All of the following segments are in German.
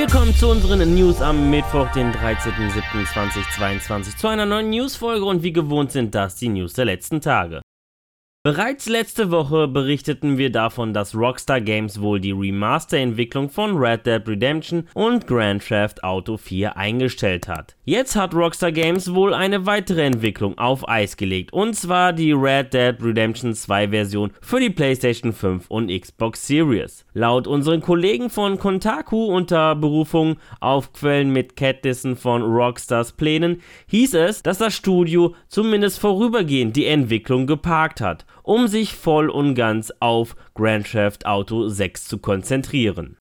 Willkommen zu unseren News am Mittwoch, den 13.07.2022, zu einer neuen Newsfolge und wie gewohnt sind das die News der letzten Tage. Bereits letzte Woche berichteten wir davon, dass Rockstar Games wohl die Remaster-Entwicklung von Red Dead Redemption und Grand Theft Auto 4 eingestellt hat. Jetzt hat Rockstar Games wohl eine weitere Entwicklung auf Eis gelegt, und zwar die Red Dead Redemption 2 Version für die PlayStation 5 und Xbox Series. Laut unseren Kollegen von Kontaku unter Berufung auf Quellen mit Kenntnissen von Rockstars Plänen hieß es, dass das Studio zumindest vorübergehend die Entwicklung geparkt hat um sich voll und ganz auf Grand Theft Auto 6 zu konzentrieren.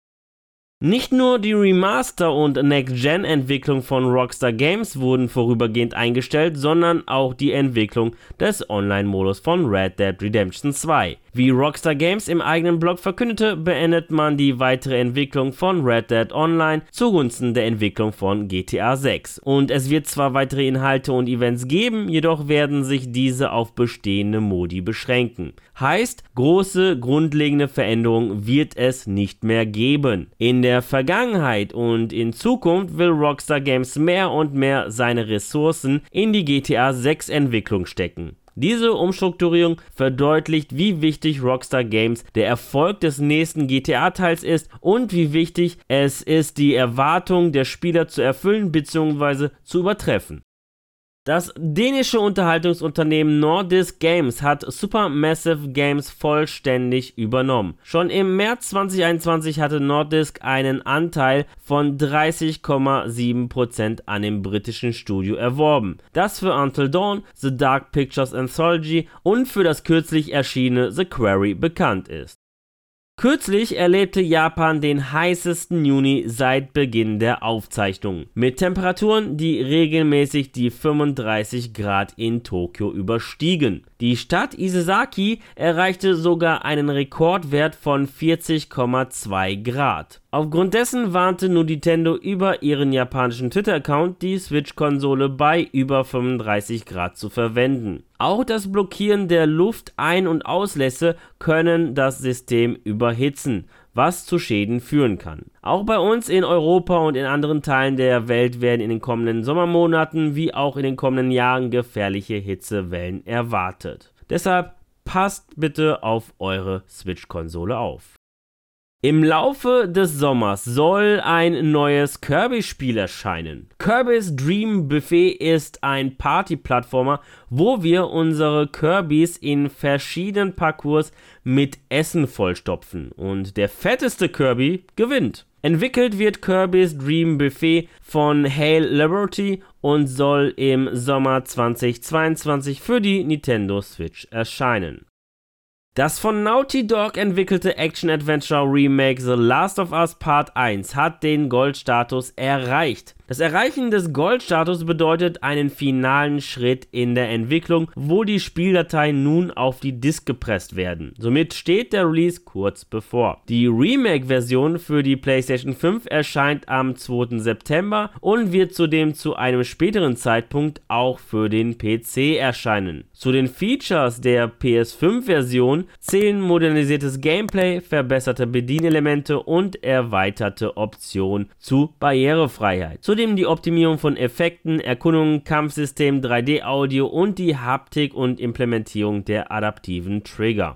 Nicht nur die Remaster- und Next-Gen-Entwicklung von Rockstar Games wurden vorübergehend eingestellt, sondern auch die Entwicklung des Online-Modus von Red Dead Redemption 2. Wie Rockstar Games im eigenen Blog verkündete, beendet man die weitere Entwicklung von Red Dead Online zugunsten der Entwicklung von GTA 6. Und es wird zwar weitere Inhalte und Events geben, jedoch werden sich diese auf bestehende Modi beschränken. Heißt, große grundlegende Veränderungen wird es nicht mehr geben. In der Vergangenheit und in Zukunft will Rockstar Games mehr und mehr seine Ressourcen in die GTA 6 Entwicklung stecken. Diese Umstrukturierung verdeutlicht, wie wichtig Rockstar Games der Erfolg des nächsten GTA-Teils ist und wie wichtig es ist, die Erwartungen der Spieler zu erfüllen bzw. zu übertreffen. Das dänische Unterhaltungsunternehmen Nordisk Games hat Supermassive Games vollständig übernommen. Schon im März 2021 hatte Nordisk einen Anteil von 30,7% an dem britischen Studio erworben, das für Until Dawn, The Dark Pictures Anthology und für das kürzlich erschienene The Quarry bekannt ist. Kürzlich erlebte Japan den heißesten Juni seit Beginn der Aufzeichnungen, mit Temperaturen, die regelmäßig die 35 Grad in Tokio überstiegen. Die Stadt Isesaki erreichte sogar einen Rekordwert von 40,2 Grad. Aufgrund dessen warnte Nintendo über ihren japanischen Twitter-Account, die Switch-Konsole bei über 35 Grad zu verwenden. Auch das Blockieren der Luftein- und Auslässe können das System überhitzen, was zu Schäden führen kann. Auch bei uns in Europa und in anderen Teilen der Welt werden in den kommenden Sommermonaten wie auch in den kommenden Jahren gefährliche Hitzewellen erwartet. Deshalb passt bitte auf eure Switch-Konsole auf. Im Laufe des Sommers soll ein neues Kirby-Spiel erscheinen. Kirby's Dream Buffet ist ein Party-Plattformer, wo wir unsere Kirbys in verschiedenen Parcours mit Essen vollstopfen und der fetteste Kirby gewinnt. Entwickelt wird Kirby's Dream Buffet von Hale Laboratory und soll im Sommer 2022 für die Nintendo Switch erscheinen. Das von Naughty Dog entwickelte Action-Adventure-Remake The Last of Us Part 1 hat den Goldstatus erreicht. Das Erreichen des Goldstatus bedeutet einen finalen Schritt in der Entwicklung, wo die Spieldateien nun auf die Disk gepresst werden. Somit steht der Release kurz bevor. Die Remake-Version für die PlayStation 5 erscheint am 2. September und wird zudem zu einem späteren Zeitpunkt auch für den PC erscheinen. Zu den Features der PS5-Version zählen modernisiertes Gameplay, verbesserte Bedienelemente und erweiterte Optionen zu Barrierefreiheit. Zu Zudem die Optimierung von Effekten, Erkundungen, Kampfsystem, 3D-Audio und die Haptik und Implementierung der adaptiven Trigger.